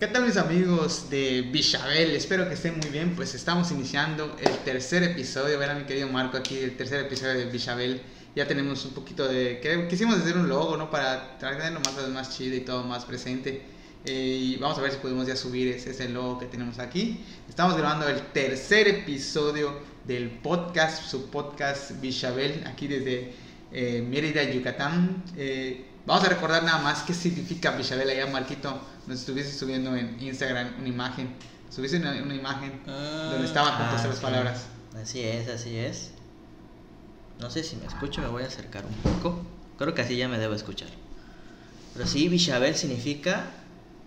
¿Qué tal mis amigos de Bichabel? Espero que estén muy bien, pues estamos iniciando el tercer episodio, verá mi querido Marco aquí, el tercer episodio de Bichabel. Ya tenemos un poquito de... Quisimos hacer un logo, ¿no? Para tenerlo más, más chido y todo más presente. Eh, y vamos a ver si podemos ya subir ese, ese logo que tenemos aquí. Estamos grabando el tercer episodio del podcast, su podcast Bichabel, aquí desde eh, Mérida, Yucatán. Eh, vamos a recordar nada más qué significa Bichabel allá, Marquito. Nos estuviese subiendo en Instagram una imagen. Subiste una, imagen donde estaban compuestas las palabras. Así es, así es. No sé si me escucho, me voy a acercar un poco. Creo que así ya me debo escuchar. Pero sí, Bichabel significa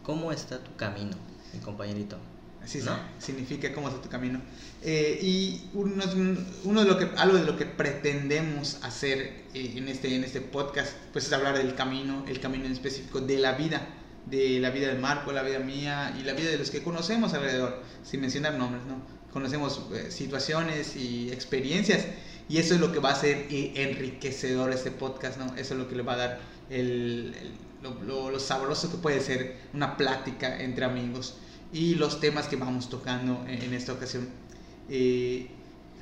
cómo está tu camino, mi compañerito. Así ¿no? significa cómo está tu camino. Eh, y uno, uno, de lo que, algo de lo que pretendemos hacer eh, en, este, en este podcast, pues es hablar del camino, el camino en específico de la vida, de la vida de Marco, la vida mía y la vida de los que conocemos alrededor, sin mencionar nombres, ¿no? Conocemos eh, situaciones y experiencias y eso es lo que va a ser enriquecedor este podcast, ¿no? Eso es lo que le va a dar el, lo, lo, sabroso que puede ser una plática entre amigos y los temas que vamos tocando en, esta ocasión. Eh,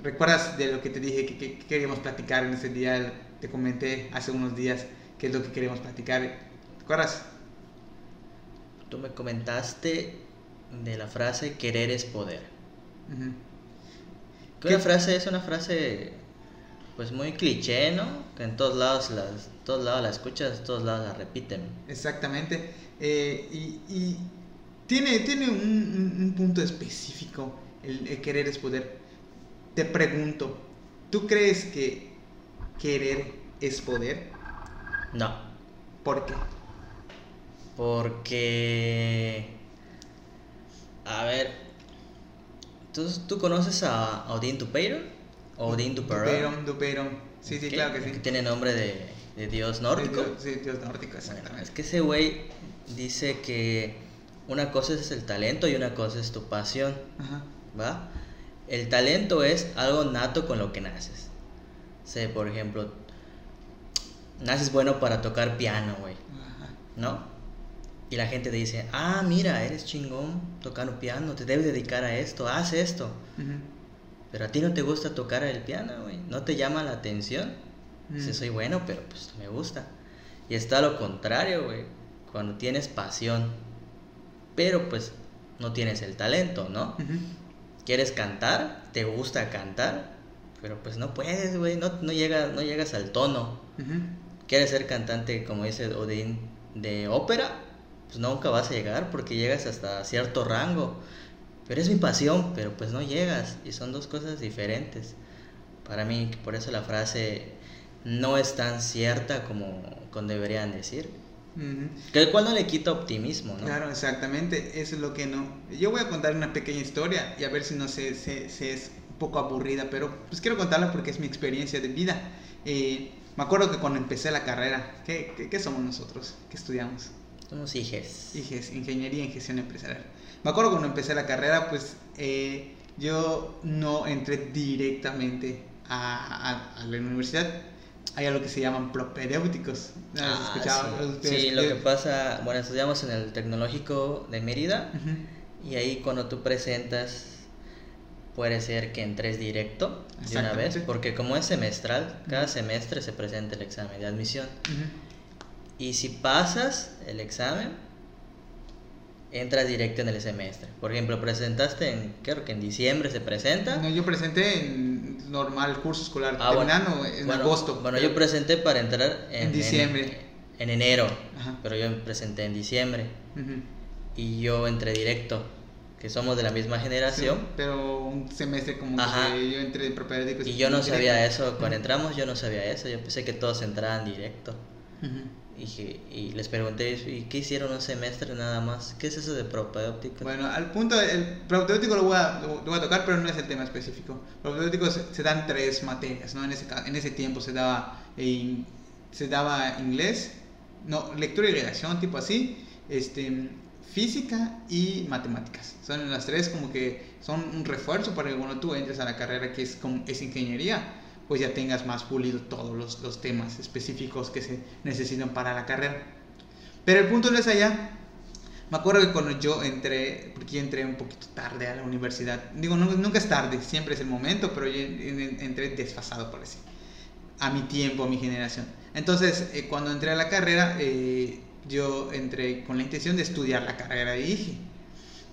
¿Recuerdas de lo que te dije que, queríamos platicar en ese día? Te comenté hace unos días qué es lo que queríamos platicar. ¿Te acuerdas? Tú me comentaste de la frase querer es poder. ¿Qué? frase es una frase pues muy cliché, ¿no? Que en todos lados las, todos lados la escuchas, todos lados la repiten. Exactamente. Eh, y tiene, tiene un, punto específico, el, querer es poder. Te pregunto, ¿tú crees que querer es poder? No. ¿Por qué? Porque... A ver, ¿tú, tú conoces a Odín Dupeyron? Odín Dupeyron. Dupeyron, Sí, sí, claro que sí. Que tiene nombre de, dios nórdico. sí, dios nórdico, exactamente. es que ese güey dice que una cosa es el talento y una cosa es tu pasión. ¿Va? El talento es algo nato con lo que naces. Sé, por ejemplo, naces bueno para tocar piano, güey. ¿No? Y la gente te dice, ah, mira, eres chingón tocando piano, te debes dedicar a esto, haz esto. Pero a ti no te gusta tocar el piano, güey. No te llama la atención. Dices, soy bueno, pero pues me gusta. Y está lo contrario, güey. Cuando tienes pasión pero pues no tienes el talento, ¿no? Quieres cantar, te gusta cantar, pero pues no puedes, güey, no, no, llegas, no llegas al tono. Quieres ser cantante, como dice Odín, de ópera, pues nunca vas a llegar porque llegas hasta cierto rango. Pero es mi pasión, pero pues no llegas y son dos cosas diferentes. Para mí, por eso la frase no es tan cierta como, como deberían decir. Que el cual no le quita optimismo, ¿no? Claro, exactamente, eso es lo que no. Yo voy a contar una pequeña historia y a ver si no se, se, es un poco aburrida, pero pues quiero contarla porque es mi experiencia de vida. Eh, me acuerdo que cuando empecé la carrera, ¿qué, qué, somos nosotros? ¿Qué estudiamos? Somos IGES. IGES, Ingeniería en Gestión Empresarial. Me acuerdo cuando empecé la carrera, pues eh, yo no entré directamente a, a la universidad hay algo que se llaman propedéuticos. Ah, sí. lo que pasa, bueno, estudiamos en el Tecnológico de Mérida y ahí cuando tú presentas puede ser que entres directo de una vez, porque como es semestral, cada semestre se presenta el examen de admisión. Y si pasas el examen, entras directo en el semestre. Por ejemplo, presentaste en, creo que en diciembre se presenta. No, yo presenté en normal curso escolar, ah, bueno, en agosto. Bueno, yo presenté para entrar en, diciembre. En, enero, pero yo presenté en diciembre. Y yo entré directo, que somos de la misma generación. pero un semestre como que yo entré de propedéuticos. Y yo no sabía eso, cuando entramos yo no sabía eso, yo pensé que todos entraban directo. Y, les pregunté, ¿y qué hicieron un semestre nada más? ¿Qué es eso de propedéutico? Bueno, al punto, el propedéutico lo voy, a, lo, voy a tocar, pero no es el tema específico. Propedéutico se, dan tres materias, ¿no? En ese, en ese tiempo se daba, se daba inglés, no, lectura y redacción, tipo así, este, física y matemáticas. Son las tres como que son un refuerzo para que cuando tú entres a la carrera que es, es ingeniería pues ya tengas más pulido todos los, temas específicos que se necesitan para la carrera. Pero el punto no es allá. Me acuerdo que cuando yo entré, porque yo entré un poquito tarde a la universidad, digo, nunca es tarde, siempre es el momento, pero yo entré desfasado por así, a mi tiempo, a mi generación. Entonces, eh, cuando entré a la carrera, eh, yo entré con la intención de estudiar la carrera de IGE.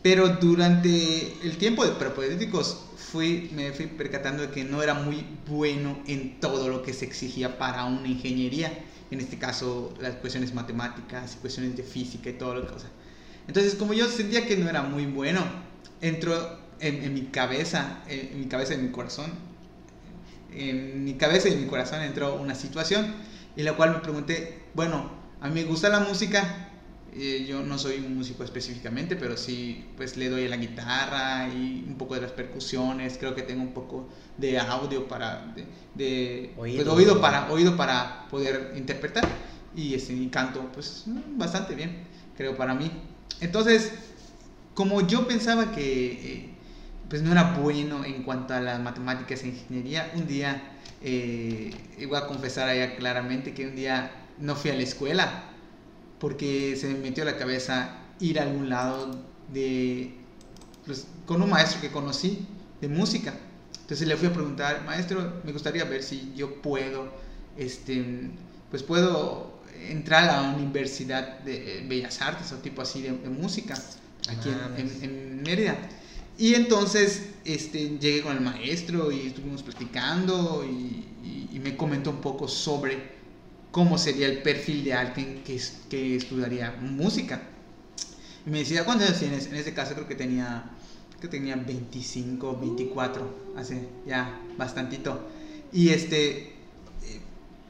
Pero durante el tiempo de prepolíticos fui, me fui percatando de que no era muy bueno en todo lo que se exigía para una ingeniería. En este caso, las cuestiones matemáticas y cuestiones de física y todo lo que cosa. Entonces, como yo sentía que no era muy bueno, entró en, mi cabeza, en, mi cabeza y en mi corazón, en mi cabeza y en mi corazón entró una situación en la cual me pregunté, bueno, a mí me gusta la música, eh, yo no soy un músico específicamente, pero sí, pues le doy a la guitarra y un poco de las percusiones, creo que tengo un poco de audio para, de, pues, oído. oído. para, oído para poder interpretar y este, canto, pues bastante bien, creo para mí. Entonces, como yo pensaba que eh, pues no era bueno en cuanto a las matemáticas e ingeniería, un día, eh, voy a confesar allá claramente que un día no fui a la escuela porque se me metió a la cabeza ir a algún lado de, pues, con un maestro que conocí de música. Entonces le fui a preguntar, maestro, me gustaría ver si yo puedo, este, pues puedo entrar a la Universidad de Bellas Artes o tipo así de, música aquí en, en, Mérida. Y entonces este, llegué con el maestro y estuvimos platicando y, y me comentó un poco sobre cómo sería el perfil de alguien que, que estudiaría música. Y me decía, ¿cuántos años tienes? En ese caso creo que tenía, que tenía 25, 24, hace ya bastantito. Y este, eh,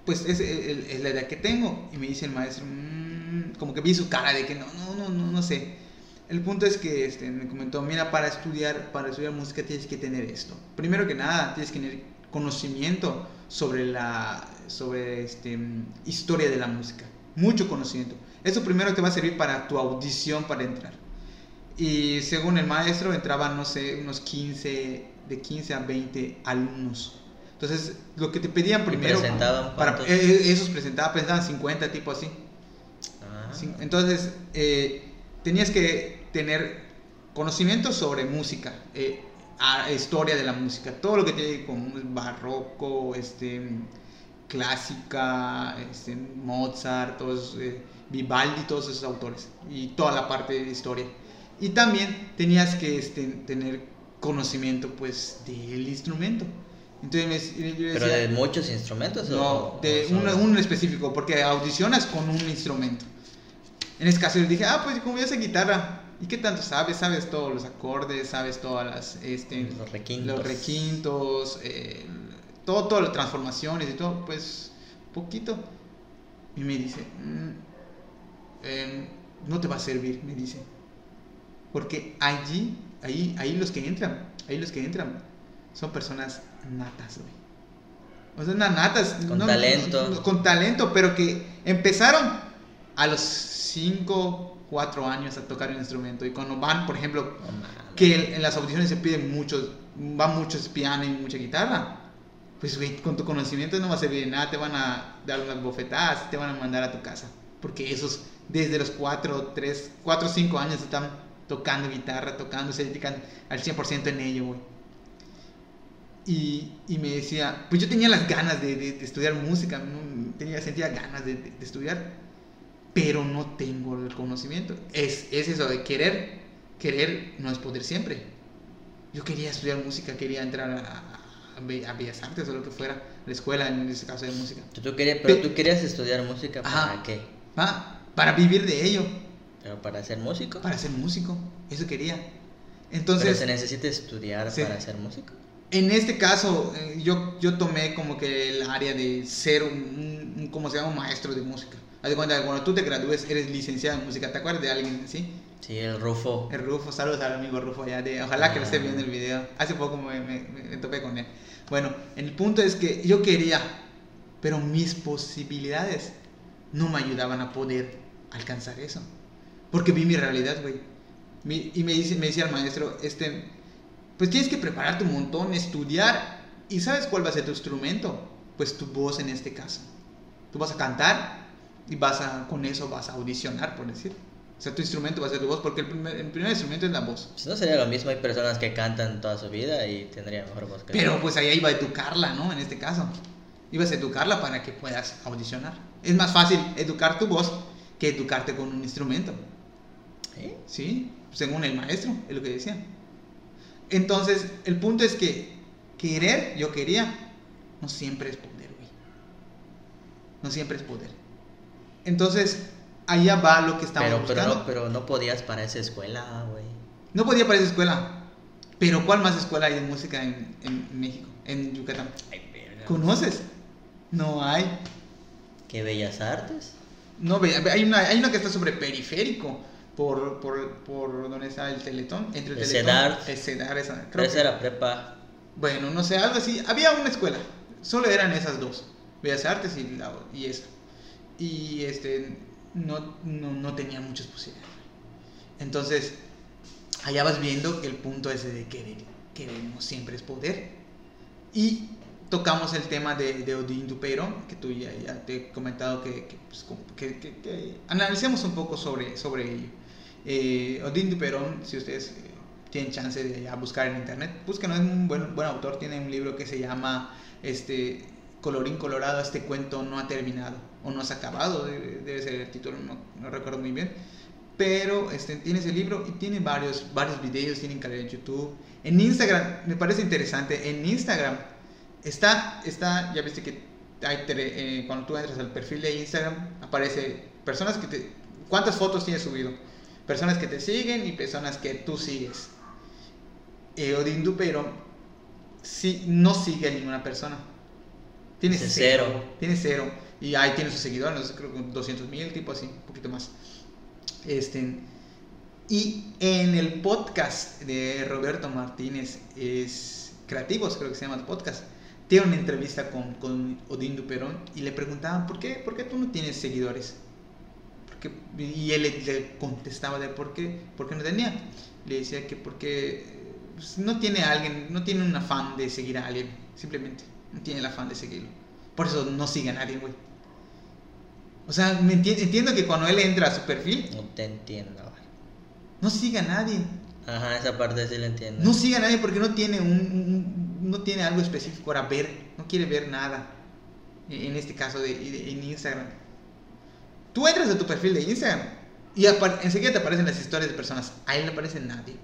pues es, es, la edad que tengo. Y me dice el maestro, mm", como que vi su cara de que no, no, no, no, no sé. El punto es que este, me comentó, mira, para estudiar, para estudiar música tienes que tener esto. Primero que nada, tienes que tener conocimiento sobre la sobre este, historia de la música, mucho conocimiento. Eso primero te va a servir para tu audición para entrar. Y según el maestro entraban, no sé, unos 15, de 15 a 20 alumnos. Entonces, lo que te pedían primero... ¿Presentaban para, eh, esos presentaban, presentaban 50, tipo así. Ah. Entonces, eh, tenías que tener conocimiento sobre música, eh, historia de la música, todo lo que tiene como barroco, este, clásica, este, Mozart, todos, eh, Vivaldi, todos esos autores y toda la parte de historia. Y también tenías que este, tener conocimiento pues del instrumento. Entonces, ¿Pero de muchos instrumentos? No, de un específico, porque audicionas con un instrumento. En ese caso yo dije, ah, pues como yo sé guitarra, ¿y qué tanto sabes? Sabes todos los acordes, sabes todas las... Este, los requintos. Los requintos, eh, todo, todas las transformaciones y todo, pues poquito. Y me dice, mm, em, no te va a servir, me dice. Porque allí, ahí, ahí los que entran, ahí los que entran, son personas natas, güey. O sea, natas. Con talento. con talento, pero que empezaron a los 5, 4 años a tocar el instrumento. Y cuando van, por ejemplo, que en las audiciones se piden muchos, van muchos piano y mucha guitarra pues güey, con tu conocimiento no va a servir de nada, te van a dar unas bofetadas, te van a mandar a tu casa. Porque esos, desde los 4, 3, 4, 5 años están tocando guitarra, tocando, se dedican al 100% en ello, güey. Y, y, me decía, pues yo tenía las ganas de, de, estudiar música, tenía, sentía ganas de, de, estudiar, pero no tengo el conocimiento. Es, es eso de querer, querer no es poder siempre. Yo quería estudiar música, quería entrar a, a Bellas Artes o lo que fuera, la escuela en este caso de música. ¿Tú querías, pero tú querías estudiar música para qué? Ah, para vivir de ello. ¿Pero para ser músico? Para ser músico, eso quería. Entonces, ¿Pero se necesita estudiar para ser músico? En este caso, eh, yo, yo tomé como que el área de ser un, un como se llama, un maestro de música. Haz de cuenta cuando tú te gradúes eres licenciado en música, ¿te acuerdas de alguien así? Sí, el Rufo. El Rufo, saludos al amigo Rufo allá de, ojalá que lo esté viendo el video. Hace poco me, me, me topé con él. Bueno, el punto es que yo quería, pero mis posibilidades no me ayudaban a poder alcanzar eso. Porque vi mi realidad, güey. Y me, dice, me decía el maestro, este, pues tienes que prepararte un montón, estudiar. ¿Y sabes cuál va a ser tu instrumento? Pues tu voz en este caso. Tú vas a cantar y vas a, con eso vas a audicionar, por decir. O sea, tu instrumento va a ser tu voz, porque el primer, el primer instrumento es la voz. Pues no sería lo mismo, hay personas que cantan toda su vida y tendrían mejor voz que Pero pues ahí iba a educarla, ¿no? En este caso. Ibas a educarla para que puedas audicionar. Es más fácil educar tu voz que educarte con un instrumento. ¿Eh? Sí, según el maestro, es lo que decía. Entonces, el punto es que querer, yo quería, no siempre es poder, güey. No siempre es poder. Entonces, allá va lo que estamos Pero, pero, buscando. no, pero no podías para esa escuela, güey. No podía para esa escuela. Pero ¿cuál más escuela hay de música en, en México? En Yucatán. Ay. ¿Conoces? No hay. ¿Qué bellas artes? No, hay una, hay una que está sobre periférico. Por, por, por donde está el teletón. Entre el, El teletón. CEDAR. El CEDAR, esa. creo esa que- era prepa. Bueno, no sé, algo así. Había una escuela. Solo eran esas dos. Bellas Artes y, la, y esa. Y este, no, no, no tenía muchas posibilidades. Entonces, allá vas viendo el punto ese de. Querer no siempre es poder. Y tocamos el tema de, de Odín Dupero, que tú ya, ya te he comentado que, que, pues, que- que- que analicemos un poco sobre, sobre ello. Eh, Odín Duperón, si ustedes eh, tienen chance de buscar en internet, búsquenlo, es un buen, buen autor, tiene un libro que se llama este, Colorín Colorado, este cuento no ha terminado, o no se ha acabado, debe, ser el título, no, no recuerdo muy bien. Pero este, tiene ese libro y tiene varios, varios videos, tienen canal en YouTube. En Instagram, me parece interesante, en Instagram está, está ya viste que hay eh, cuando tú entras al perfil de Instagram, aparece personas que te... ¿Cuántas fotos tienes subido? Personas que te siguen y personas que tú sigues. Eh, Odín Dupero sí, no sigue a ninguna persona. Tiene cero. Tiene cero. Y ahí tiene sus seguidores, no sé, creo que 200 mil, tipo así, un poquito más. Este, y en el podcast de Roberto Martínez, es Creativos, creo que se llama el podcast, tiene una entrevista con, con Odín Duperón y le preguntaban, ¿por qué, ¿por qué tú no tienes seguidores? Porque, y él le, le contestaba de por qué, por qué no tenía. Le decía que porque pues, no tiene alguien, no tiene un afán de seguir a alguien, simplemente, no tiene el afán de seguirlo. Por eso no sigue a nadie, güey. O sea, me enti- entiendo que cuando él entra a su perfil, No te entiendo. no sigue a nadie. Ajá, esa parte sí la entiendo. No sigue a nadie porque no tiene un, un- no tiene algo específico para ver, no quiere ver nada. En en este caso de, de- en Instagram. Tú entras a tu perfil de Instagram y enseguida te aparecen las historias de personas. A él no aparece nadie.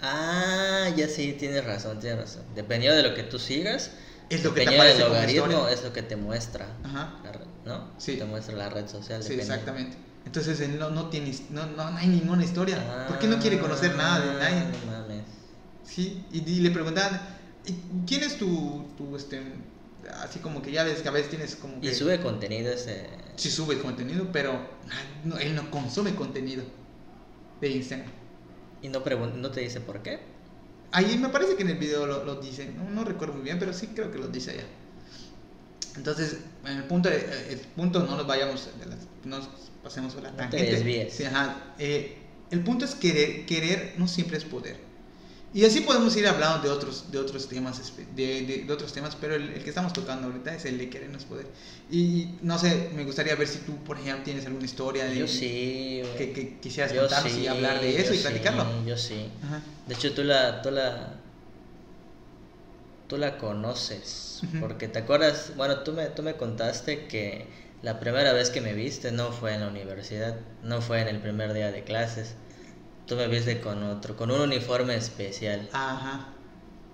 Ah, ya sí, tienes razón, tienes razón. Dependiendo de lo que tú sigas, Es lo que te aparece del logaritmo, es lo que te muestra. Ajá. ¿No? Sí. Te muestra la red social. Sí, dependiendo. exactamente. Entonces él no, no tiene, no, no, no hay ninguna historia. ¿Por qué no quiere conocer nada de nadie? Ah, No mames. Sí, y, y le preguntaban, "¿Y ¿quién es tu, tu, este, así como que ya ves que a veces tienes como que... Y sube contenido ese. Sí sube contenido, pero ah, no, él no consume contenido de Instagram. Y no, no te dice por qué. Ahí me parece que en el video lo, lo dice, no, no recuerdo muy bien, pero sí creo que lo dice allá. Entonces, en el punto, de- el punto no nos vayamos, no nos pasemos por la te tangente. desvíes. Sí, ajá. Eh, el punto es querer, querer no siempre es poder. Y así podemos ir hablando de otros, de otros temas, espe- de, de- de otros temas, pero el, el que estamos tocando ahorita es el de querer no es poder. Y no sé, me gustaría ver si tú, por ejemplo, tienes alguna historia de, Yo sí, que, que quisieras contarnos y sí, hablar de eso y platicarlo. Yo sí. Ajá. De hecho, tú la, tú la, tú la conoces, porque te acuerdas, bueno, tú me, tú me contaste que la primera vez que me viste no fue en la universidad, no fue en el primer día de clases. Tú me viste con otro, con un uniforme especial. Ajá.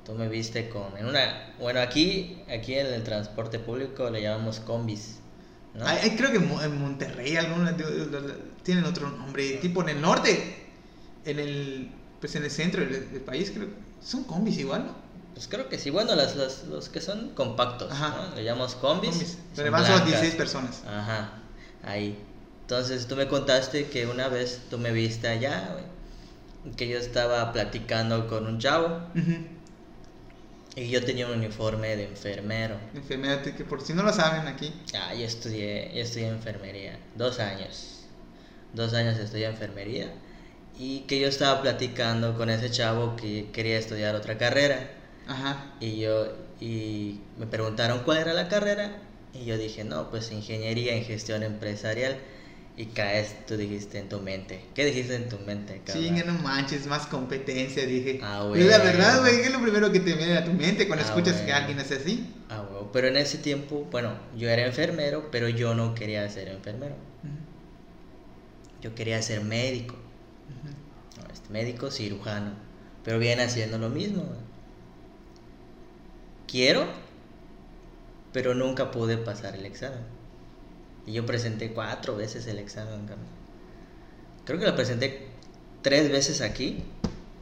Tú me viste con, en una, bueno, aquí, aquí en el transporte público le llamamos combis, ¿no? Ay, creo que en Mo- en Monterrey de- tienen otro nombre, tipo en el norte, en el pues en el centro del, del país creo son combis igual, ¿no? Pues creo que sí, bueno, las, las- los que son compactos, Ajá. ¿no? Le llamamos combis. Combis, pero van solo blancas. 16 personas. Ajá, ahí. Entonces tú me contaste que una vez tú me viste allá, güey, que yo estaba platicando con un chavo Ujú. y yo tenía un uniforme de enfermero. Enfermedad que por si no lo saben aquí, Ah, yo estudié, yo estudié enfermería, dos años. Dos años estudié enfermería y que yo estaba platicando con ese chavo que quería estudiar otra carrera. Ajá, Y yo, y me preguntaron cuál era la carrera, y yo dije, no, pues ingeniería en gestión empresarial. y caes, tú dijiste en tu mente. ¿Qué dijiste en tu mente, cabrón? Sí, no manches, más competencia, dije. Ah, güey. La verdad, güey, ¿qué es lo primero que te viene a tu mente cuando ah, escuchas que alguien hace así? Ah, güey. Pero en ese tiempo, bueno, yo era enfermero, pero yo no quería ser enfermero. Yo quería ser médico. este, médico cirujano. Pero viene haciendo lo mismo. Quiero, pero nunca pude pasar el examen. Y yo presenté cuatro veces el examen, Creo que lo presenté tres veces aquí,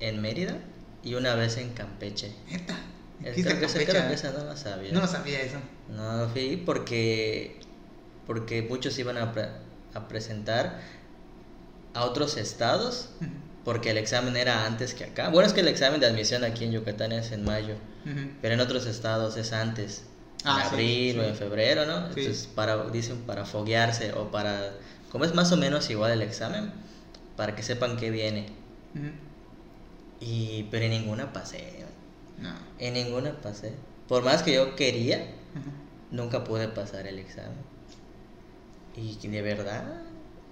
en Mérida, y una vez en Campeche. ¿Neta? Creo, que, esa, no lo sabía. No lo sabía eso. No, fui porque, porque muchos iban a, a presentar a otros estados, porque el examen era antes que acá. Bueno, es que el examen de admisión aquí en Yucatán es en mayo, pero en otros estados es antes en ah, abril o en febrero, ¿no? Entonces, para, dicen para foguearse o para, como es más o menos igual el examen, para que sepan que viene. Y, pero en ninguna pasé. No. En ninguna pasé. Por más que yo quería, nunca pude pasar el examen. Y de verdad.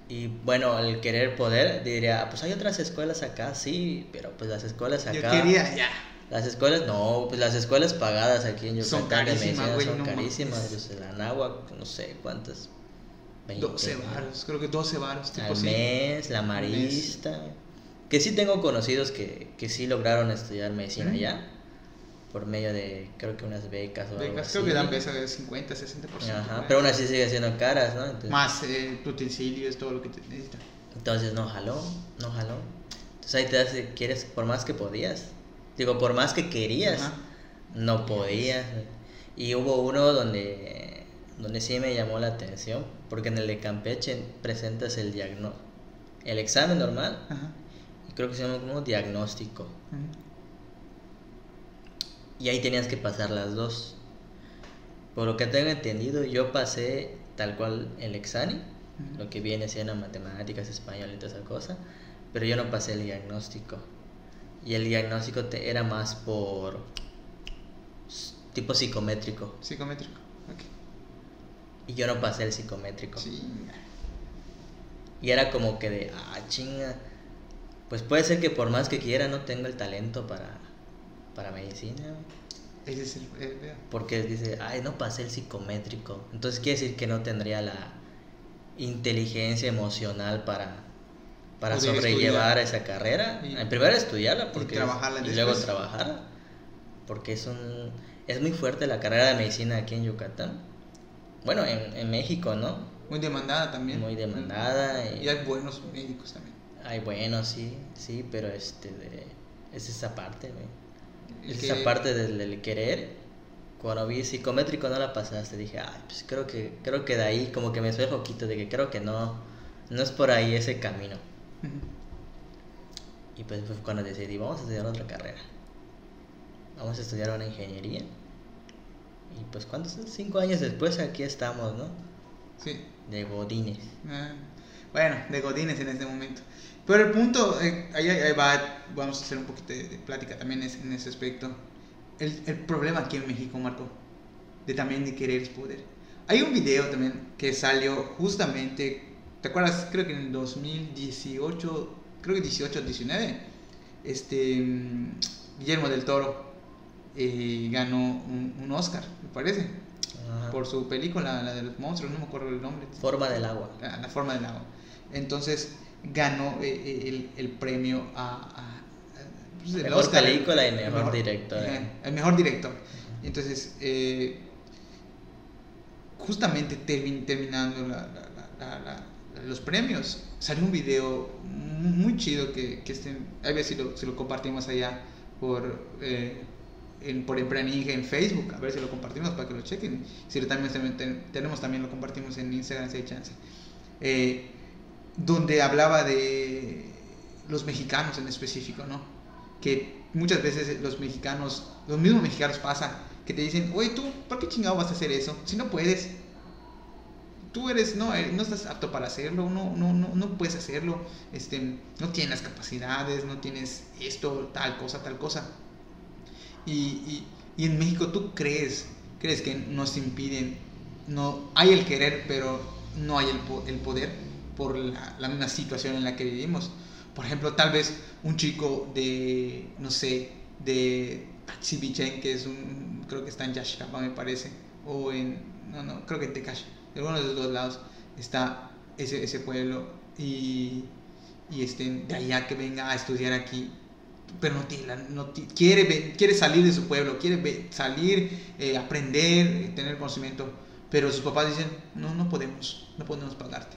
Y bueno, al querer poder, diría, pues hay otras escuelas acá, sí, pero pues las escuelas acá. Yo quería, ya. Las escuelas, no, pues las escuelas pagadas aquí en Yucatán son carísimas, son carísimas. Pues la Anáhuac, no sé cuántas. 12 varos, creo que 12 varos. Tipo al mes, la Marista. Que sí tengo conocidos que, que sí lograron estudiar medicina allá. Por medio de, creo que unas becas o becas, creo que dan becas de 50, 60%. Ajá, pero aún así sigue siendo caras, ¿no? Más eh, utensilios, todo lo que te necesitas. Entonces no jaló, no jaló. Entonces ahí te das, quieres, por más que podías, Digo, por más que querías, no podías. Y hubo uno donde, donde sí me llamó la atención, porque en el de Campeche presentas el diagnóstico, el examen normal, y creo que se llama como diagnóstico. Y ahí tenías que pasar las dos. Por lo que tengo entendido, yo pasé tal cual el examen, lo que viene siendo matemáticas, español y toda esa cosa, pero yo no pasé el diagnóstico. Y el diagnóstico te, era más por tipo psicométrico. Psicométrico, ok. Y yo no pasé el psicométrico. Sí. Y era como que de, ah, chinga. Pues puede ser que por más que quiera no tenga el talento para, para medicina. Ese es el, Porque dice, ay, no pasé el psicométrico. Entonces quiere decir que no tendría la inteligencia emocional para para sobrellevar esa carrera. en primero estudiarla porque y, luego trabajarla. Porque es un es muy fuerte la carrera de medicina aquí en Yucatán. Bueno, en, en México, ¿no? Muy demandada también. Muy demandada. Y, hay buenos médicos también. Hay buenos, sí, sí, pero este de, es esa parte, Es esa parte del, querer. Cuando vi psicométrico no la pasaste, dije, ay, pues creo que, creo que de ahí como que me suena poquito de que creo que no, no es por ahí ese camino. Y pues fue cuando decidí, vamos a estudiar otra carrera. Vamos a estudiar una ingeniería. Y pues, ¿cuántos? Cinco años después aquí estamos, ¿no? Sí. De Godines. Ah, bueno, de Godines en este momento. Pero el punto, eh, ahí, va, vamos a hacer un poquito de, plática también en ese aspecto. El, el, problema aquí en México, Marco, de también de querer es poder. Hay un video también que salió justamente ¿Te acuerdas? Creo que en 2018, creo que 18, 19, este, Guillermo del Toro eh, ganó un, Oscar, me parece, por su película, la de los monstruos, no me acuerdo el nombre. Forma del agua. La, forma del agua. Entonces ganó eh, eh, el, el, premio a... a pues, mejor película y mejor, director. el mejor director. Entonces, justamente terminando la, la los premios. Salió un video muy chido que, que este, a ver si lo, compartimos allá por, eh, en, por Empreninge en Facebook, a ver si lo compartimos para que lo chequen. Si lo también tenemos, también lo compartimos en Instagram si hay chance. Eh, donde hablaba de los mexicanos en específico, ¿no? Que muchas veces los mexicanos, los mismos mexicanos pasa que te dicen, oye, tú, ¿por qué chingado vas a hacer eso? Si no puedes, tú eres, no, eh, no estás apto para hacerlo, no, no, no, no puedes hacerlo, este, no tienes las capacidades, no tienes esto, tal cosa, tal cosa. Y, y, y en México tú crees, crees que nos impiden, no, hay el querer, pero no hay el, el poder, por la, misma situación en la que vivimos. Por ejemplo, tal vez un chico de, no sé, de Taxibichen, que es un, creo que está en Yashkapa me parece, o en, no, no, creo que en Tecash, de uno de los dos lados está ese, ese pueblo y, y este, de allá que venga a estudiar aquí, pero no, tiene, no quiere, quiere salir de su pueblo, quiere salir, eh, aprender, eh, tener conocimiento, pero sus papás dicen, no, no podemos, no podemos pagarte,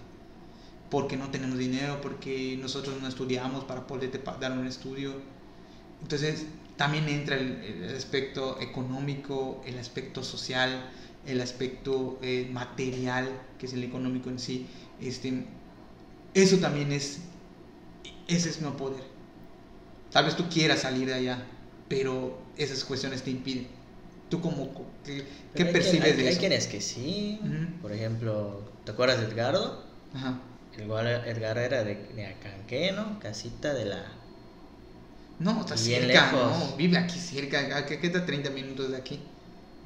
porque no tenemos dinero, porque nosotros no estudiamos para poderte dar un estudio. Entonces también entra el, aspecto económico, el aspecto social, el aspecto eh, material, que es el económico en sí. Este, eso también es, ese es no poder. Tal vez tú quieras salir de allá, pero esas cuestiones te impiden. ¿Tú como qué, percibes de eso? Hay quienes que sí. Por ejemplo, ¿te acuerdas de Edgardo? Ajá. Edgardo era de, de Acanque, ¿no? Casita de la... No, está cerca, no, vive aquí cerca, ¿qué está 30 minutos de aquí?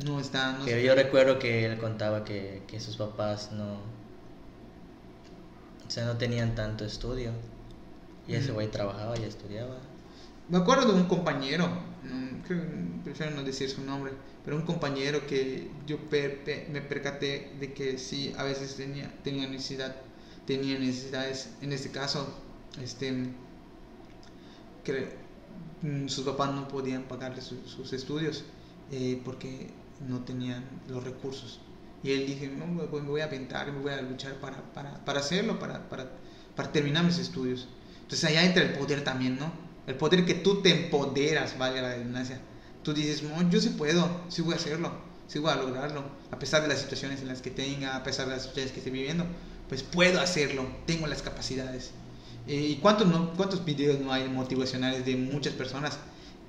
No está... No Pero yo recuerdo que él contaba que, que sus papás no... O sea, no tenían tanto estudio. Y ese güey trabajaba y estudiaba. Me acuerdo de un compañero, prefiero no decir su nombre, pero un compañero que yo me percaté de que sí, a veces tenía, tenía necesidad, tenía necesidades, en este caso, este, que mm, sus papás no podían pagarle sus estudios eh, porque no tenían los recursos. Y él dije, no, me voy a aventar, me voy a luchar para, para, para hacerlo, para, para, para terminar mis estudios. Entonces allá entra el poder también, ¿no? El poder que tú te empoderas, vale la redundancia. Tú dices, yo sí puedo, sí voy a hacerlo, sí voy a lograrlo, a pesar de las situaciones en las que tenga, a pesar de las situaciones que esté viviendo, pues puedo hacerlo, tengo las capacidades. Eh, ¿Y cuántos, no, cuántos videos no hay motivacionales de muchas personas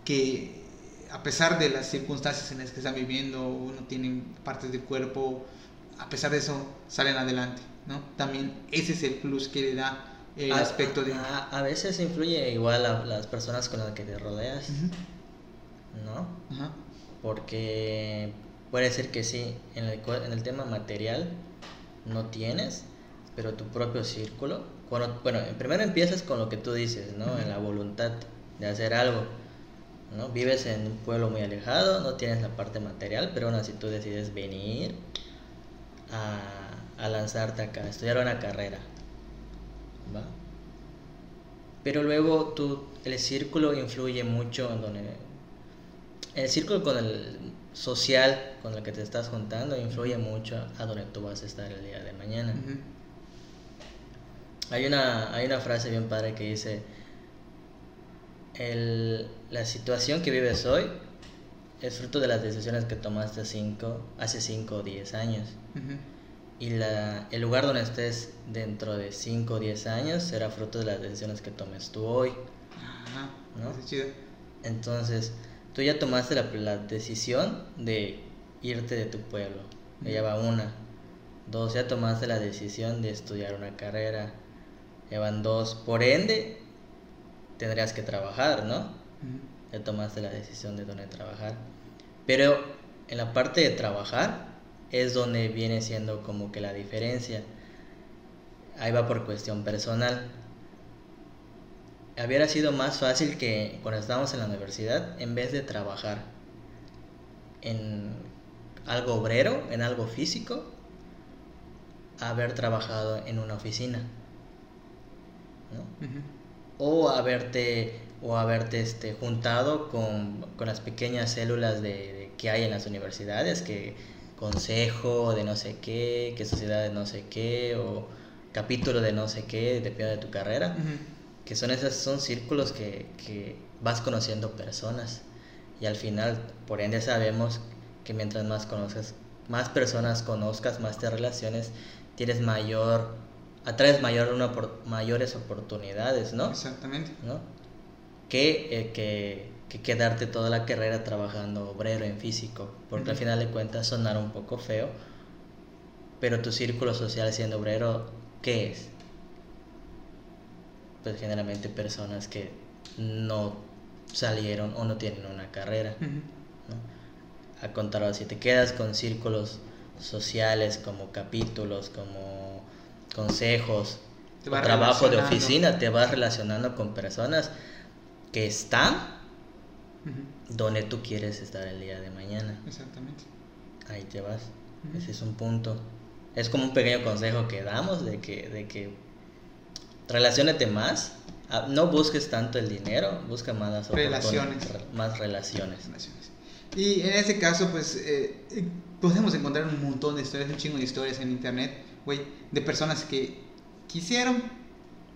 que a pesar de las circunstancias en las que están viviendo, no tienen partes del cuerpo, a pesar de eso salen adelante, ¿no? También ese es el plus que le da el aspecto de... A, veces influye igual a las personas con las que te rodeas, ¿no? Porque puede ser que sí, en el, en el tema material no tienes, pero tu propio círculo, cuando, bueno, primero empiezas con lo que tú dices, ¿no? En la voluntad de hacer algo, ¿no? Vives en un pueblo muy alejado, no tienes la parte material, pero aún así tú decides venir a, a lanzarte acá, a estudiar una carrera, ¿va? Pero luego tú, el círculo influye mucho en donde... El círculo con el social con el que te estás juntando influye mucho a donde tú vas a estar el día de mañana. hay, una, hay una frase bien padre que dice, el, la situación que vives hoy es fruto de las decisiones que tomaste cinco, hace 5 o 10 años y la, el lugar donde estés dentro de 5 o 10 años será fruto de las decisiones que tomes tú hoy. Ajá, ¿no? chido. Entonces, tú ya tomaste la, la, decisión de irte de tu pueblo. Ya va una. Dos, ya tomaste la decisión de estudiar una carrera. Ya van dos. Por ende, tendrías que trabajar, ¿no? Ya tomaste la decisión de dónde trabajar. Pero en la parte de trabajar, es donde viene siendo como que la diferencia. Ahí va por cuestión personal. Hubiera sido más fácil que cuando estábamos en la universidad, en vez de trabajar en algo obrero, en algo físico, haber trabajado en una oficina. O haberte, o haberte este, juntado con, las pequeñas células de, que hay en las universidades que consejo de no sé qué, que sociedad de no sé qué, o capítulo de no sé qué, depende de tu carrera, que son esos son círculos que, que vas conociendo personas. Y al final, por ende sabemos que mientras más conozcas, más personas conozcas, más te relaciones, tienes mayor, atraes mayor una mayores oportunidades, ¿no? Exactamente. ¿No? Que, eh, que que quedarte toda la carrera trabajando obrero en físico, porque al final de cuentas sonar un poco feo, pero tu círculo social siendo obrero, ¿qué es? Pues generalmente personas que no salieron o no tienen una carrera. A contar si te quedas con círculos sociales como capítulos, como consejos, trabajo de oficina, te vas relacionando con personas que están donde tú quieres estar el día de mañana. Exactamente. Ahí te vas. Ese es un punto. Es como un pequeño consejo que damos de que, de que relacionate más. Ah, no busques tanto el dinero, busca más las relaciones. Más relaciones. Y en ese caso, pues, eh, eh, podemos encontrar un montón de historias, un chingo de historias en internet, de personas que quisieron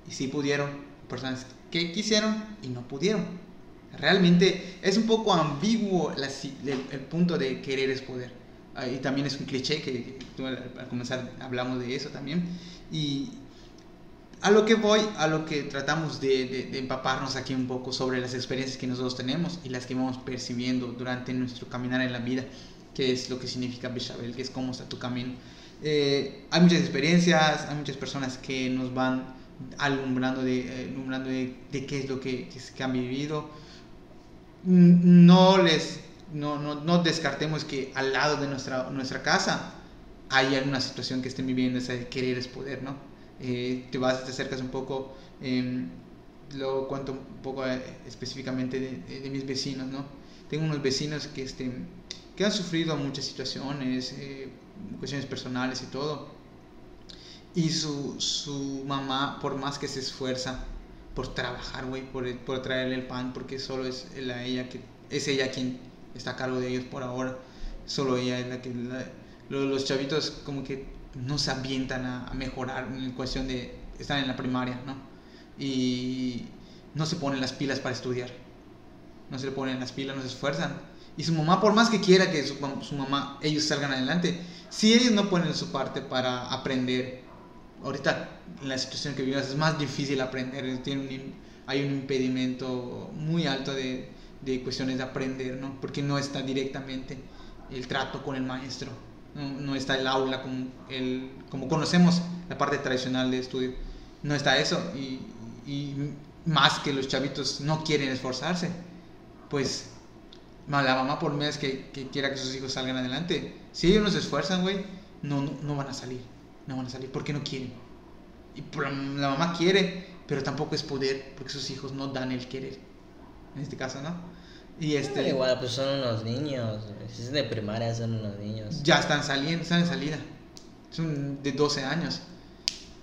y sí pudieron, personas que quisieron y no pudieron. Realmente es un poco ambiguo el, punto de querer es poder. Ah, y también es un cliché que, al comenzar hablamos de eso también. Y a lo que voy, a lo que tratamos de, empaparnos aquí un poco sobre las experiencias que nosotros tenemos y las que vamos percibiendo durante nuestro caminar en la vida, que es lo que significa Bechabel, que es cómo está tu camino. Eh, hay muchas experiencias, hay muchas personas que nos van alumbrando de, eh, de, qué es lo que, que, han vivido. No les no, no, no, descartemos que al lado de nuestra, nuestra casa hay alguna situación que estén viviendo, esa de querer es poder, ¿no? Eh, te vas, te acercas un poco, eh, lo cuento un poco eh, específicamente de, de, mis vecinos, ¿no? Tengo unos vecinos que, este, que han sufrido muchas situaciones, eh, cuestiones personales y todo. Y su, su mamá, por más que se esfuerza por trabajar, güey, por, por traerle el pan, porque solo es la, ella que es ella quien está a cargo de ellos por ahora. Solo ella es la que los, chavitos como que no se avientan a, mejorar en cuestión de estar en la primaria, ¿no? Y no se ponen las pilas para estudiar. No se le ponen las pilas, no se esfuerzan. Y su mamá, por más que quiera que su mamá, ellos salgan adelante, si ellos no ponen su parte para aprender, ahorita en la situación que vivimos es más difícil aprender, tiene hay un impedimento muy alto de, de, cuestiones de aprender, ¿no? Porque no está directamente el trato con el maestro, no, no está el aula como, el, como conocemos la parte tradicional de estudio, no está eso y, y más que los chavitos no quieren esforzarse, pues la mamá por más que, que, quiera que sus hijos salgan adelante, si ellos no se esfuerzan, güey, no, no, no, van a salir, no van a salir, porque no quieren. Y la mamá quiere, pero tampoco es poder, porque sus hijos no dan el querer, en este caso, ¿no? Y este, igual, pues son unos niños, si es de primaria son unos niños. Ya están saliendo, están en salida, son de 12 años.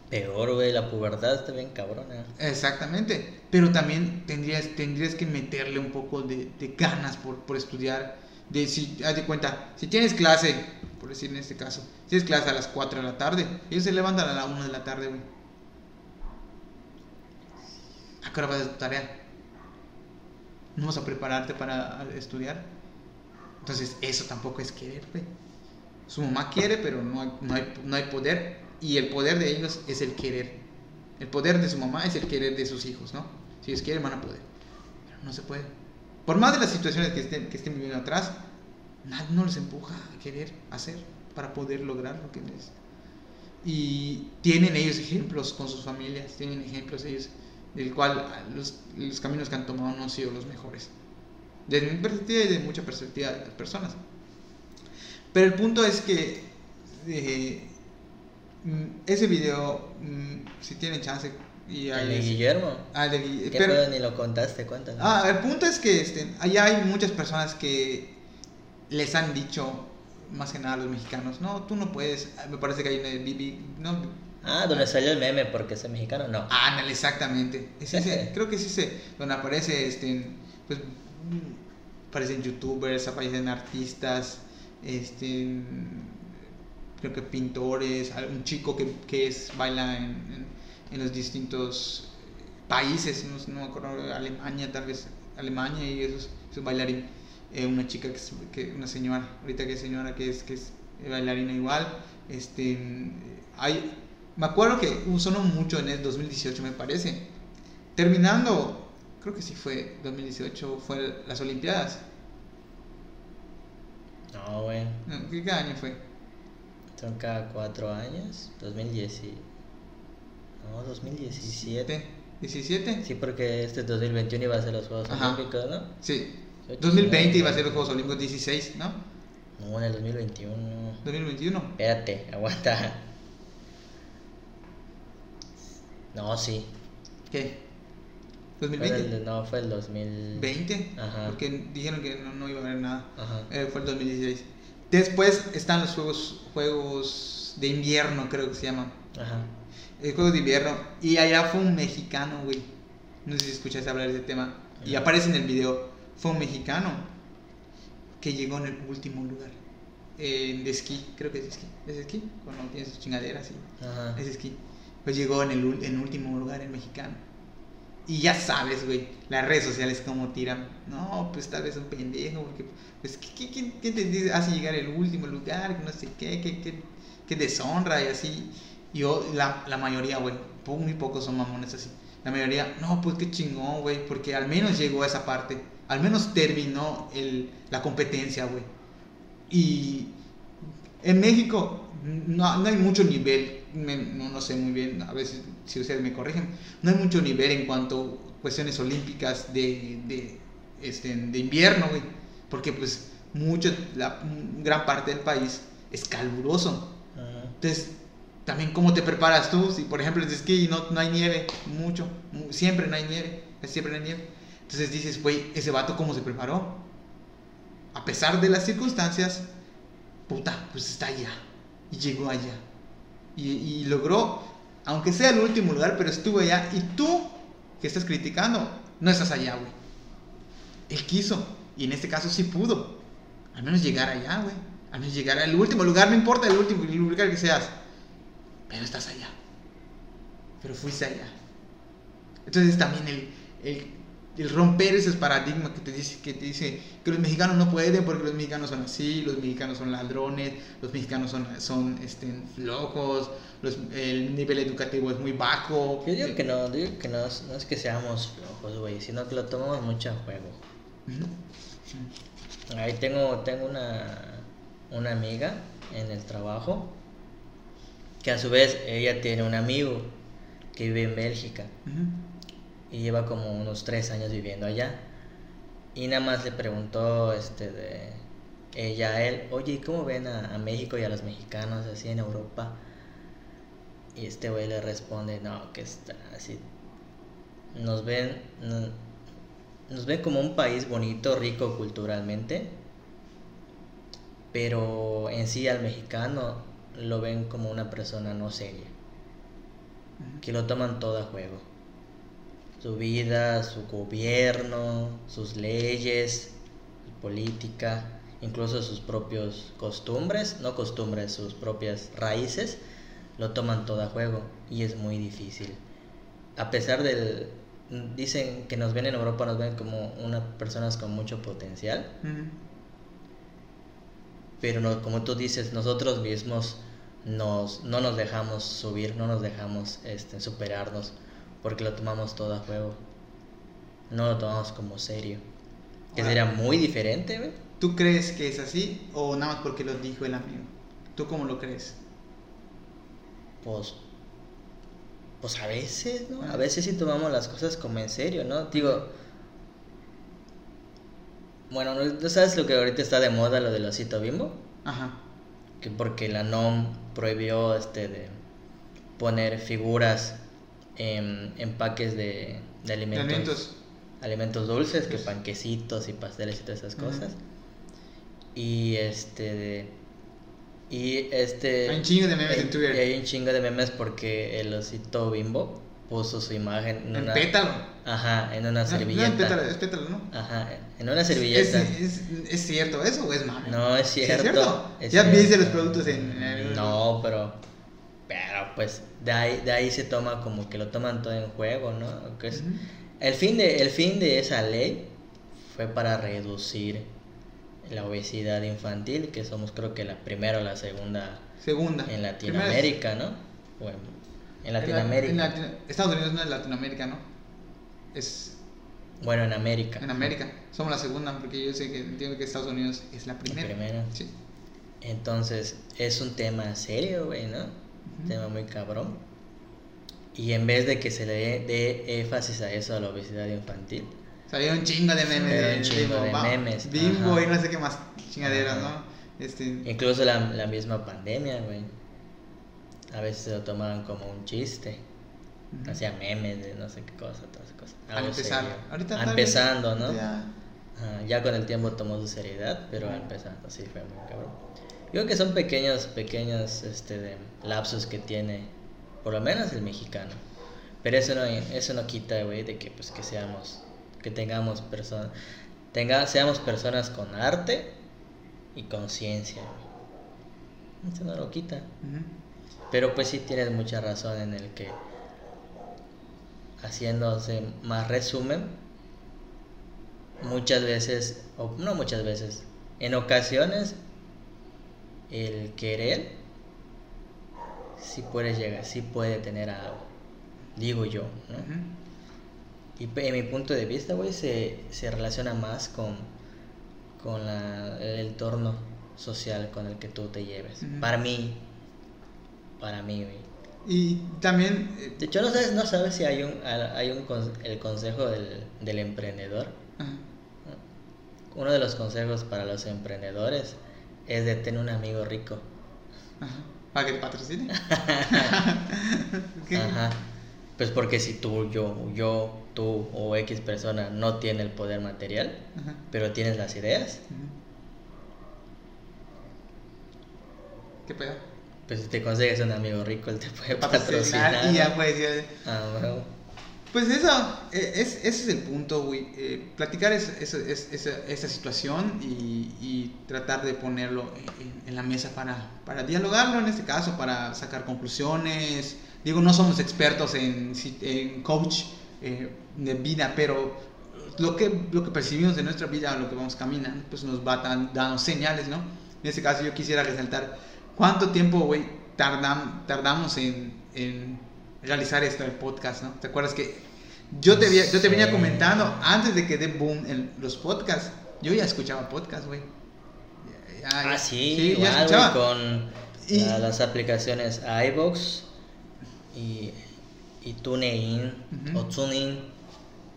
Peor, güey, la pubertad está bien cabrona. Exactamente, pero también tendrías, tendrías que meterle un poco de, ganas por, por, estudiar. De si, haz de cuenta, si tienes clase, por decir en este caso, si tienes clase a las 4 de la tarde, ellos se levantan a la 1 de la tarde, güey. ¿A qué hora vas a tu tarea? ¿No vas a prepararte para estudiar? Entonces, eso tampoco es querer, güey. Su mamá quiere, pero no hay, no no hay poder y el poder de ellos es el querer. El poder de su mamá es el querer de sus hijos, ¿no? Si ellos quieren, van a poder. Pero no se puede. Por más de las situaciones que estén, que estén viviendo atrás, nadie no les empuja a querer hacer para poder lograr lo que les. Y tienen ellos ejemplos con sus familias, tienen ejemplos ellos del cual los, los caminos que han tomado no han sido los mejores. Desde mi perspectiva y de mucha perspectiva de las personas. Pero el punto es que eh, ese video, mm, si tienen chance. Y ¿El de Guillermo? Ah, de Guillermo. pero, ni lo contaste, cuéntanos. Ah, el punto es que este, allá hay muchas personas que les han dicho, más que nada a los mexicanos, no, tú no puedes. Me parece que hay una Bibi. No, ah, donde salió el meme porque es mexicano, no. Ah, exactamente. Es ese, creo que es ese, donde aparece, este, pues, aparecen youtubers, aparecen artistas, este creo que pintores, un chico que, que es, baila en, en, los distintos países, no, no, me acuerdo, Alemania tal vez, Alemania y esos, esos bailarín, eh, una chica que, que, una señora, ahorita que es señora que es, que es bailarina igual, este, hay, me acuerdo que sonó mucho en el 2018 me parece, terminando, creo que sí fue 2018, fue las Olimpiadas. No, bueno. ¿Qué año fue? Son cada cuatro años. 2010. No, 2017. ¿17? Sí, porque este 2021 iba a ser los Juegos Olímpicos, ¿no? Sí. 2020 iba a ser los Juegos Olímpicos 16, ¿no? No, en el 2021. ¿2021? Espérate, aguanta. No, sí. ¿Qué? ¿2020? no, fue el 2020. Ajá. Porque dijeron que no, iba a haber nada. Ajá. Eh, fue el 2016. Después están los juegos, juegos de invierno, creo que se llaman. Ajá. El juego de invierno. Y allá fue un mexicano, güey. No sé si escuchaste hablar de ese tema. Y aparece en el video. Fue un mexicano que llegó en el último lugar. Eh, de esquí, creo que es esquí. ¿Es esquí? Cuando tiene sus chingaderas, y Ajá. Es esquí. Pues llegó en el en último lugar el mexicano. Y ya sabes, güey, las redes sociales como tiran. No, pues tal vez un pendejo, porque, pues, ¿qué, qué, qué te hace llegar el último lugar? No sé qué, qué, qué, deshonra y así. Y yo, la, la mayoría, güey, muy pocos son mamones así. La mayoría, no, pues qué chingón, güey, porque al menos llegó a esa parte. Al menos terminó el, la competencia, güey. Y en México no, no hay mucho nivel no, no, sé muy bien, a veces si ustedes me corrigen, no hay mucho nivel en cuanto a cuestiones olímpicas de, de, este, de invierno, güey, porque pues mucho, la gran parte del país es caluroso. Entonces, también cómo te preparas tú, si por ejemplo es de esquí y no, no hay nieve, mucho, siempre no hay nieve, siempre no hay nieve. Entonces dices, güey, ese vato cómo se preparó. A pesar de las circunstancias, puta, pues está allá. Y llegó allá y, logró, aunque sea el último lugar, pero estuvo allá. Y tú, que estás criticando, no estás allá, güey. Él quiso, y en este caso sí pudo. Al menos llegar allá, güey. Al menos llegar al último lugar, no importa el último lugar que seas. Pero estás allá. Pero fuiste allá. Entonces también el, el el romper ese paradigma que te dice que te dice que los mexicanos no pueden porque los mexicanos son así, los mexicanos son ladrones, los mexicanos son, son este, flojos, el nivel educativo es muy bajo. Yo digo que no, digo que no, no es que seamos flojos, güey, sino que lo tomamos mucho a juego. Ahí tengo, tengo una, una amiga en el trabajo que a su vez ella tiene un amigo que vive en Bélgica y lleva como unos tres años viviendo allá. Y nada más le preguntó este de ella a él, oye, ¿cómo ven a, México y a los mexicanos así en Europa? Y este güey le responde, no, que está así. Nos ven, nos ven como un país bonito, rico culturalmente, pero en sí al mexicano lo ven como una persona no seria, que lo toman todo a juego su vida, su gobierno, sus leyes, política, incluso sus propios costumbres, no costumbres, sus propias raíces, lo toman todo a juego y es muy difícil. A pesar del... Dicen que nos ven en Europa, nos ven como unas personas con mucho potencial. Pero no, como tú dices, nosotros mismos nos, no nos dejamos subir, no nos dejamos este, superarnos porque lo tomamos todo a juego. No lo tomamos como serio. Que sería muy diferente, güey. ¿Tú crees que es así o nada más porque lo dijo el amigo? ¿Tú cómo lo crees? Pues pues a veces, ¿no? A veces sí tomamos las cosas como en serio, ¿no? Digo, bueno, ¿no sabes lo que ahorita está de moda, lo del osito bimbo? Ajá. Que porque la NOM prohibió este de poner figuras en empaques de, de alimentos, alimentos, dulces, que panquecitos y pasteles y todas esas cosas. Y este y este hay un chingo de memes en Twitter. Y hay un chingo de memes porque el osito bimbo puso su imagen en, una pétalo. Ajá, en una servilleta. No, pétalo, es pétalo, ¿no? Ajá, en una servilleta. ¿Es, es, cierto eso o es mame? No, es cierto. ¿Es cierto? ya viste los productos en el... No, pero pero pues de ahí, de ahí se toma como que lo toman todo en juego, ¿no? Que es, el, fin de, el fin de esa ley fue para reducir la obesidad infantil, que somos creo que la primera o la segunda, segunda. en Latinoamérica, ¿no? Bueno, en Latinoamérica. Estados Unidos no es Latinoamérica, ¿no? Es... Bueno, en América. En América. Somos la segunda, porque yo sé que entiendo que Estados Unidos es la primera. La primera. Sí. Entonces, es un tema serio, güey, ¿no? Tema muy cabrón. Y en vez de que se le dé énfasis a eso, a la obesidad infantil, salió un chingo de memes. Un chingo de memes. Bimbo y no sé qué más chingaderas, ¿no? Este... Incluso la, la misma pandemia, güey. A veces se lo tomaban como un chiste. hacía memes de no sé qué cosa, todas cosas. Al empezar, ahorita empezando, ¿no? Ya. ya con el tiempo tomó su seriedad, pero empezando, sí, fue muy cabrón. Yo creo que son pequeños, pequeños este, lapsos que tiene, por lo menos el mexicano. Pero eso no, eso no quita, güey, de que, pues, que seamos, que tengamos personas, tenga, seamos personas con arte y conciencia, Eso no lo quita. Pero pues sí tienes mucha razón en el que haciéndose más resumen, muchas veces, o no muchas veces, en ocasiones el querer sí puede llegar, sí puede tener algo, digo yo, Y en mi punto de vista, güey, se, se relaciona más con, con el entorno social con el que tú te lleves. Para mí, para mí, güey. Y también... Eh, de hecho, no sabes, no sabes si hay un, hay un el consejo del, del emprendedor. Uno de los consejos para los emprendedores es de tener un amigo rico. Ajá. ¿Para que te patrocine? Ajá. Pues porque si tú, yo, yo, tú o X persona no tiene el poder material, pero tienes las ideas. ¿Qué pedo? Pues si te consigues un amigo rico, él te puede patrocinar. Y ya puedes Ah, bueno. Pues eso, e, es, ese es el punto, güey. Eh, platicar es, es, esa situación y, y, tratar de ponerlo en, la mesa para, para, dialogarlo en este caso, para sacar conclusiones. Digo, no somos expertos en, en coach eh, de vida, pero lo que, lo que percibimos de nuestra vida, lo que vamos caminando, pues nos va dando señales, ¿no? En este caso yo quisiera resaltar cuánto tiempo, güey, tardam, tardamos en realizar esto, el podcast, ¿no? ¿Te acuerdas que yo te, yo te venía comentando antes de que dé boom en los podcasts? Yo ya escuchaba podcast, güey. Ah, sí, ya escuchaba. con las aplicaciones iBox y, y TuneIn o TuneIn.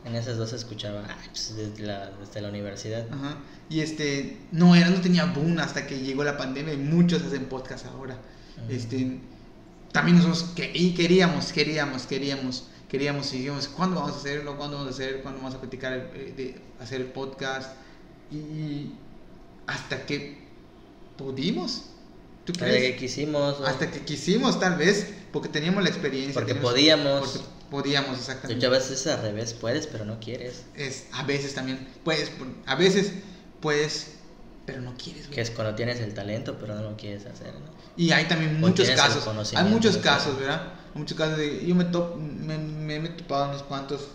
En esas dos escuchaba ah, pues, desde, la, desde la universidad. Ajá. Y este, no era, no tenía boom hasta que llegó la pandemia y muchos hacen podcast ahora. Este, también nosotros que, queríamos, queríamos, queríamos, queríamos y dijimos, ¿cuándo vamos a hacerlo? ¿Cuándo vamos a hacer? ¿Cuándo vamos a platicar, eh, de hacer el podcast? Y hasta que pudimos. ¿Tú crees? Hasta que quisimos. Hasta que quisimos, tal vez, porque teníamos la experiencia. Porque podíamos. Porque podíamos, exactamente. Muchas veces es al revés, puedes, pero no quieres. Es, a veces también, puedes, a veces puedes, pero no quieres. Que es cuando tienes el talento, pero no lo quieres hacer, ¿no? Y hay también muchos casos. Hay muchos casos, ¿verdad? Muchos casos de. Yo me, top, me, me, he topado unos cuantos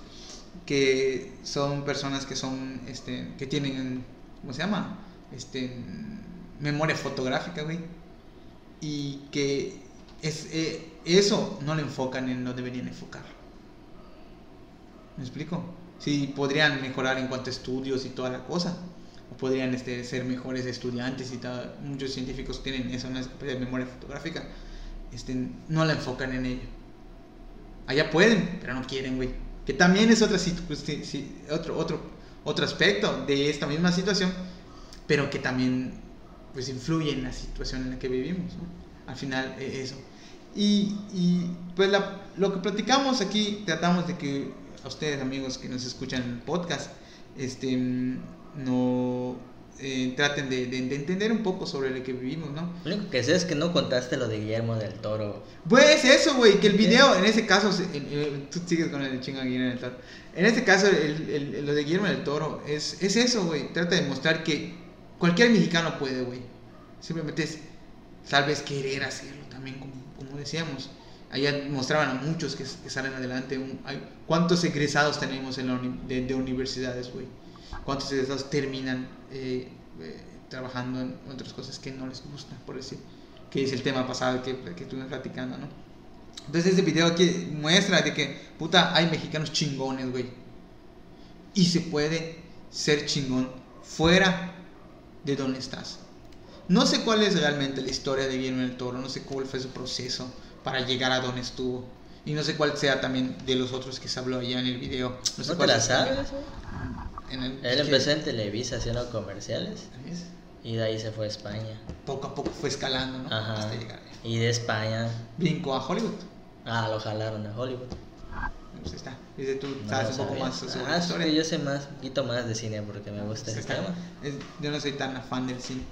que son personas que son. este que tienen. ¿Cómo se llama? Este. Memoria fotográfica, güey. Y que es, eh, eso no lo enfocan en lo deberían enfocarlo. ¿Me explico? Sí, podrían mejorar en cuanto a estudios y toda la cosa podrían este, ser mejores estudiantes y tal. Muchos científicos tienen esa una capacidad de memoria fotográfica. Este, no la enfocan en ello. Allá pueden, pero no quieren, güey. Que también es otra, otro, otro, otro aspecto de esta misma situación, pero que también pues, influye en la situación en la que vivimos. Al final, e, eso. Y, y pues lo que platicamos aquí, tratamos de que a ustedes, amigos que nos escuchan en el podcast, este no eh, traten de, de, entender un poco sobre lo que vivimos, ¿no? Lo único que sé es que no contaste lo de Guillermo del Toro. Pues eso, güey, que el video, en ese caso, tú sigues con el chingo Guillermo del Toro. En este caso, el, el, lo de Guillermo del Toro es, es eso, güey. Trata de mostrar que cualquier mexicano puede, güey. Simplemente es, tal vez, querer hacerlo también, como, como decíamos. Allá mostraban a muchos que, que salen adelante. hay, ¿Cuántos egresados tenemos en la de, de universidades, güey? Cuántos de esos terminan eh, eh, trabajando en otras cosas que no les gusta, por decir, que es el tema pasado que, que estuve platicando, ¿no? Entonces este video aquí muestra de que, puta, hay mexicanos chingones, güey. Y se puede ser chingón fuera de donde estás. No sé cuál es realmente la historia de Guillermo del Toro, no sé cuál fue su proceso para llegar a donde estuvo. Y no sé cuál sea también de los otros que se habló allá en el video. No, sé te la sabes? Él empezó en Televisa haciendo comerciales. Y de ahí se fue a España. Poco a poco fue escalando, ¿no? Hasta llegar. Y de España. Brincó a Hollywood. Ah, lo jalaron a Hollywood. pues está. Dice tú, sabes un poco más sobre ah, historia. yo sé más, un poquito más de cine porque me gusta ese tema. yo no soy tan afán del cine.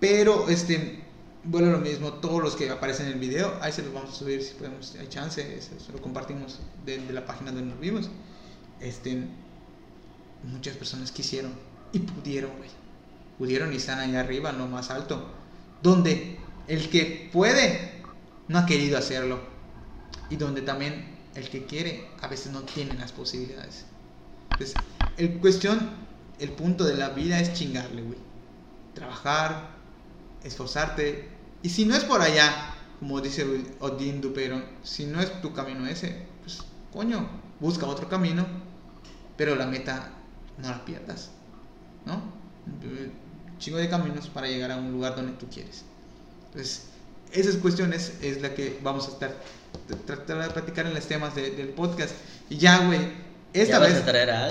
Pero, este, bueno, lo mismo, todos los que aparecen en el video, ahí se los vamos a subir si podemos, hay chance, se lo compartimos de, de, la página donde nos vimos. Este, muchas personas quisieron y pudieron, güey. Pudieron y están allá arriba, lo más alto. Donde el que puede no ha querido hacerlo. Y donde también el que quiere a veces no tiene las posibilidades. Entonces, el cuestión, el punto de la vida es chingarle, güey. Trabajar, esforzarte. Y si no es por allá, como dice Odín Dupero, si no es tu camino ese, pues coño, busca otro camino, pero la meta no la pierdas, ¿no? Chingo de caminos para llegar a un lugar donde tú quieres. Entonces, esas cuestiones es la que vamos a estar tratar de platicar en los temas del podcast. Y ya, güey, esta vez,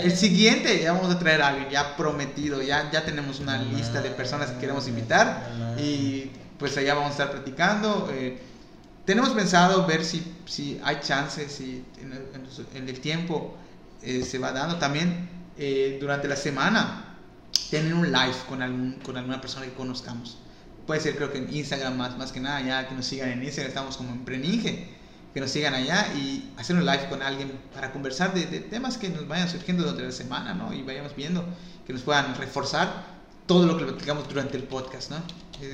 el siguiente, ya vamos a traer a alguien, ya prometido, ya, ya tenemos una lista de personas que queremos invitar y pues allá vamos a estar platicando. Eh, tenemos pensado ver si, si hay chances, si en el, tiempo eh, se va dando también eh, durante la semana tener un live con, algún, con alguna persona que conozcamos. Puede ser creo que en Instagram más, más que nada, ya que nos sigan en Instagram, estamos como en Preninge que nos sigan allá y hacer un live con alguien para conversar de, temas que nos vayan surgiendo durante la semana, ¿no? Y vayamos viendo, que nos puedan reforzar todo lo que platicamos durante el podcast, ¿no?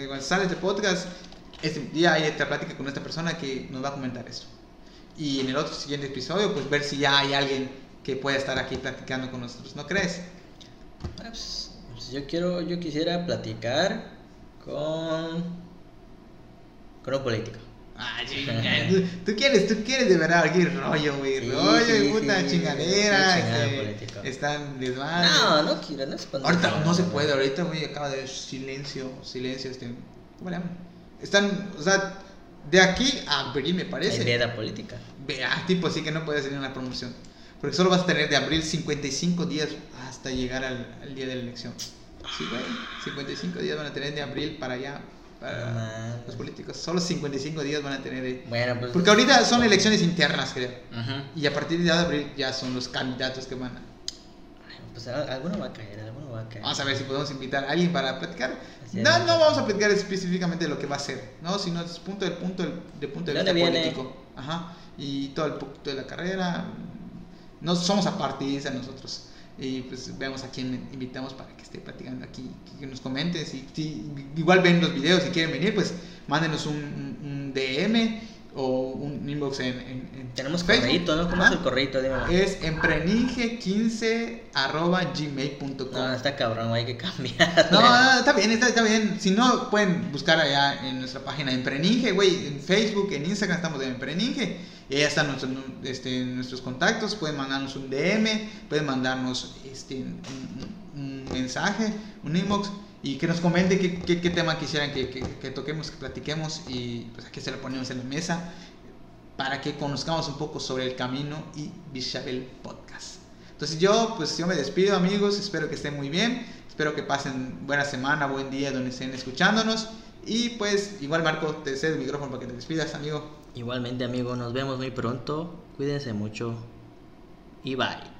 Cuando sale este podcast, este día hay esta plática con esta persona que nos va a comentar esto. Y en el otro siguiente episodio, pues ver si ya hay alguien que pueda estar aquí platicando con nosotros, ¿no crees? Pues, pues yo quiero, yo quisiera platicar con, con un político. Ah, ¿Tú, quieres, tú quieres de verdad aquí rollo, güey. rollo y puta chingadera. Este, están desmanes. No, no quiero, no se Ahorita no se puede, ahorita, güey, acaba de silencio, silencio, este. ¿Cómo le llaman? Están, o sea, de aquí a abril, me parece. Veda política. Vea, tipo, sí que no puede salir una promoción. Porque solo vas a tener de abril 55 días hasta llegar al, al día de la elección. Sí, güey. 55 días van a tener de abril para allá para los políticos. Solo 55 días van a tener. Bueno, pues, Porque ahorita son elecciones internas, creo. Y a partir de abril ya son los candidatos que van a. Pues alguno va a caer, alguno va a caer. Vamos a ver si podemos invitar a alguien para platicar. no, no vamos a platicar específicamente de lo que va a ser, ¿no? Sino desde punto del punto de punto de vista político. Ajá. Y todo el punto de la carrera. No somos apartidistas nosotros y pues vemos a quién invitamos para que esté platicando aquí, que nos comente. Si, igual ven los videos y quieren venir, pues mándenos un DM o un inbox en, en, Tenemos correito, ¿no? ¿Cómo es el correito? Es empreninge15 arroba gmail.com. No, está cabrón, hay que cambiar. No, no, está bien, está, está, bien. Si no, pueden buscar allá en nuestra página Empreninge, güey, en Facebook, en Instagram estamos de Empreninge. Y ahí están nuestros, este, nuestros contactos, pueden mandarnos un DM, pueden mandarnos este, un, mensaje, un inbox y que nos comente qué, qué, tema quisieran que, que, toquemos, que platiquemos y pues aquí se lo ponemos en la mesa para que conozcamos un poco sobre el camino y Bichabel Podcast. Entonces yo pues yo me despido amigos, espero que estén muy bien, espero que pasen buena semana, buen día donde estén escuchándonos y pues igual Marco te cedo el micrófono para que te despidas amigo. Igualmente, amigo, nos vemos muy pronto. Cuídense mucho y bye.